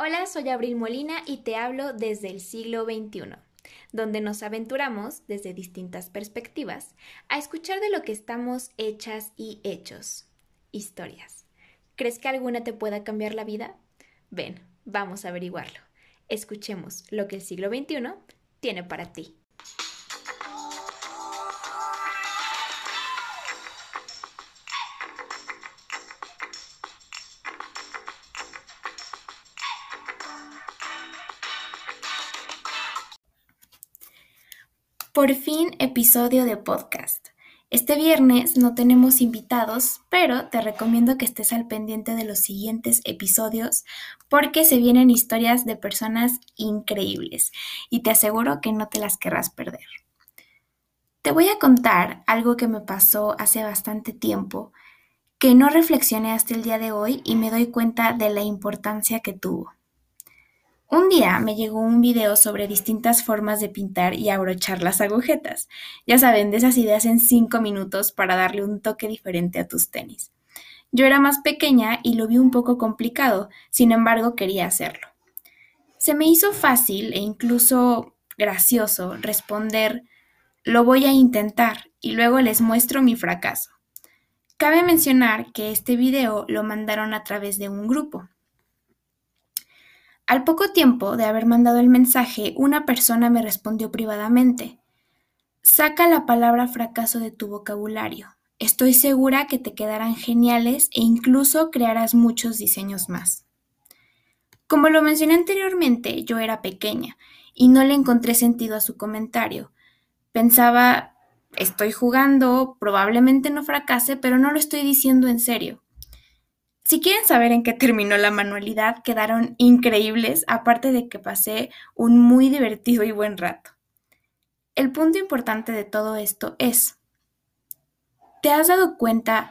Hola, soy Abril Molina y te hablo desde el siglo XXI, donde nos aventuramos desde distintas perspectivas a escuchar de lo que estamos hechas y hechos. Historias. ¿Crees que alguna te pueda cambiar la vida? Ven, vamos a averiguarlo. Escuchemos lo que el siglo XXI tiene para ti. Por fin, episodio de podcast. Este viernes no tenemos invitados, pero te recomiendo que estés al pendiente de los siguientes episodios porque se vienen historias de personas increíbles y te aseguro que no te las querrás perder. Te voy a contar algo que me pasó hace bastante tiempo, que no reflexioné hasta el día de hoy y me doy cuenta de la importancia que tuvo. Un día me llegó un video sobre distintas formas de pintar y abrochar las agujetas. Ya saben, de esas ideas en cinco minutos para darle un toque diferente a tus tenis. Yo era más pequeña y lo vi un poco complicado, sin embargo quería hacerlo. Se me hizo fácil e incluso gracioso responder lo voy a intentar y luego les muestro mi fracaso. Cabe mencionar que este video lo mandaron a través de un grupo. Al poco tiempo de haber mandado el mensaje, una persona me respondió privadamente. Saca la palabra fracaso de tu vocabulario. Estoy segura que te quedarán geniales e incluso crearás muchos diseños más. Como lo mencioné anteriormente, yo era pequeña y no le encontré sentido a su comentario. Pensaba, estoy jugando, probablemente no fracase, pero no lo estoy diciendo en serio. Si quieren saber en qué terminó la manualidad, quedaron increíbles, aparte de que pasé un muy divertido y buen rato. El punto importante de todo esto es, ¿te has dado cuenta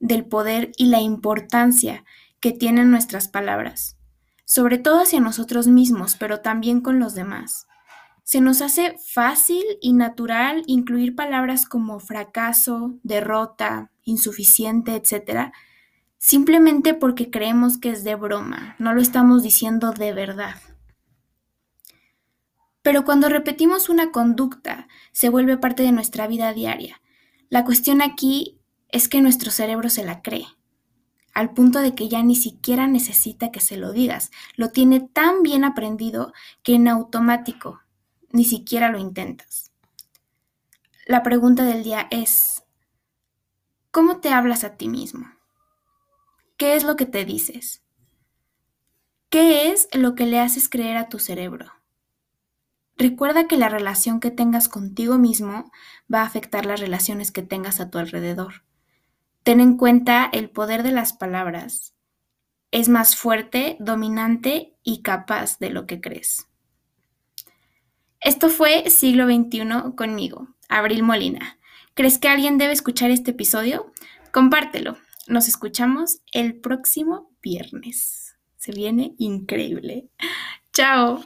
del poder y la importancia que tienen nuestras palabras? Sobre todo hacia nosotros mismos, pero también con los demás. Se nos hace fácil y natural incluir palabras como fracaso, derrota, insuficiente, etcétera, simplemente porque creemos que es de broma, no lo estamos diciendo de verdad. Pero cuando repetimos una conducta, se vuelve parte de nuestra vida diaria. La cuestión aquí es que nuestro cerebro se la cree, al punto de que ya ni siquiera necesita que se lo digas. Lo tiene tan bien aprendido que en automático ni siquiera lo intentas. La pregunta del día es, ¿cómo te hablas a ti mismo? ¿Qué es lo que te dices? ¿Qué es lo que le haces creer a tu cerebro? Recuerda que la relación que tengas contigo mismo va a afectar las relaciones que tengas a tu alrededor. Ten en cuenta el poder de las palabras. Es más fuerte, dominante y capaz de lo que crees. Esto fue Siglo XXI conmigo, Abril Molina. ¿Crees que alguien debe escuchar este episodio? Compártelo. Nos escuchamos el próximo viernes. Se viene increíble. Chao.